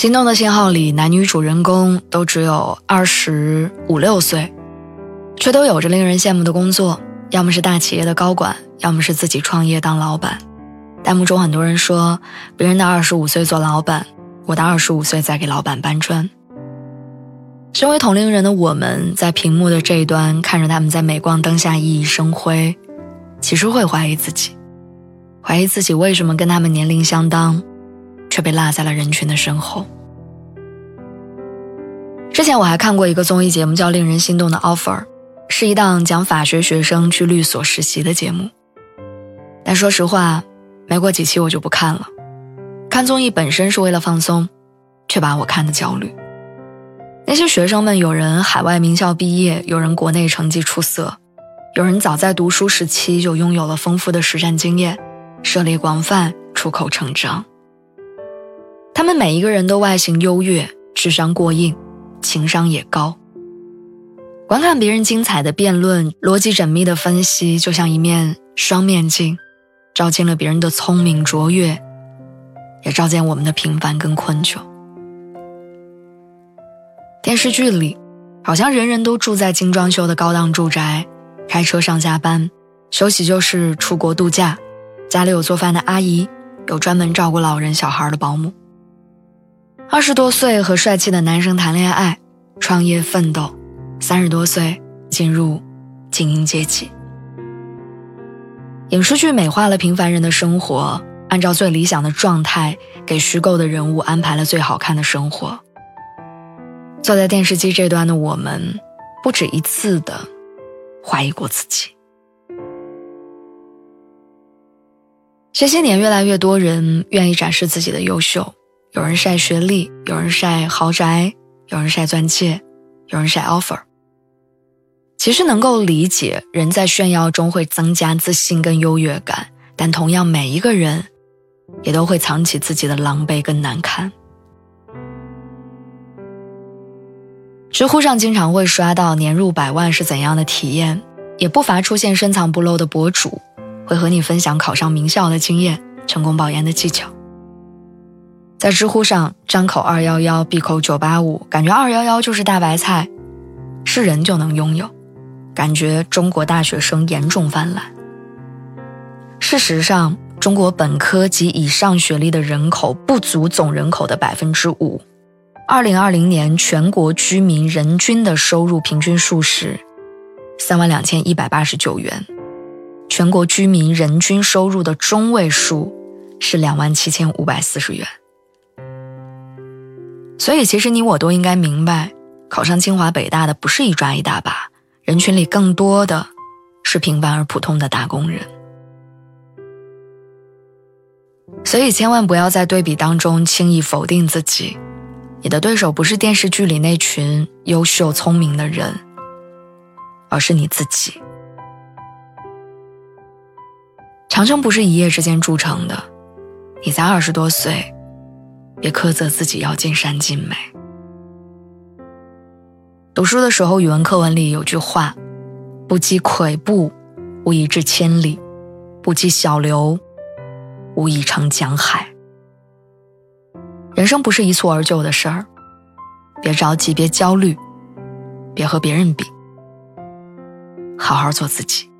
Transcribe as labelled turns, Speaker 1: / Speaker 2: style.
Speaker 1: 心动的信号里，男女主人公都只有二十五六岁，却都有着令人羡慕的工作，要么是大企业的高管，要么是自己创业当老板。弹幕中很多人说，别人的二十五岁做老板，我的二十五岁在给老板搬砖。身为同龄人的我们，在屏幕的这一端看着他们在镁光灯下熠熠生辉，其实会怀疑自己，怀疑自己为什么跟他们年龄相当。却被落在了人群的身后。之前我还看过一个综艺节目，叫《令人心动的 offer》，是一档讲法学学生去律所实习的节目。但说实话，没过几期我就不看了。看综艺本身是为了放松，却把我看得焦虑。那些学生们，有人海外名校毕业，有人国内成绩出色，有人早在读书时期就拥有了丰富的实战经验，涉猎广泛，出口成章。每一个人都外形优越，智商过硬，情商也高。观看别人精彩的辩论，逻辑缜密的分析，就像一面双面镜，照进了别人的聪明卓越，也照见我们的平凡跟困窘。电视剧里，好像人人都住在精装修的高档住宅，开车上下班，休息就是出国度假，家里有做饭的阿姨，有专门照顾老人小孩的保姆。二十多岁和帅气的男生谈恋爱，创业奋斗；三十多岁进入精英阶级。影视剧美化了平凡人的生活，按照最理想的状态给虚构的人物安排了最好看的生活。坐在电视机这端的我们，不止一次的怀疑过自己。这些年，越来越多人愿意展示自己的优秀。有人晒学历，有人晒豪宅，有人晒钻戒，有人晒 offer。其实能够理解，人在炫耀中会增加自信跟优越感，但同样，每一个人也都会藏起自己的狼狈跟难堪。知乎上经常会刷到年入百万是怎样的体验，也不乏出现深藏不露的博主，会和你分享考上名校的经验、成功保研的技巧。在知乎上，张口二幺幺，闭口九八五，感觉二幺幺就是大白菜，是人就能拥有，感觉中国大学生严重泛滥。事实上，中国本科及以上学历的人口不足总人口的百分之五。二零二零年全国居民人均的收入平均数是三万两千一百八十九元，全国居民人均收入的中位数是两万七千五百四十元。所以，其实你我都应该明白，考上清华北大的不是一抓一大把，人群里更多的是平凡而普通的打工人。所以，千万不要在对比当中轻易否定自己，你的对手不是电视剧里那群优秀聪明的人，而是你自己。长城不是一夜之间铸成的，你才二十多岁。别苛责自己要尽善尽美。读书的时候，语文课文里有句话：“不积跬步，无以至千里；不积小流，无以成江海。”人生不是一蹴而就的事儿，别着急，别焦虑，别和别人比，好好做自己。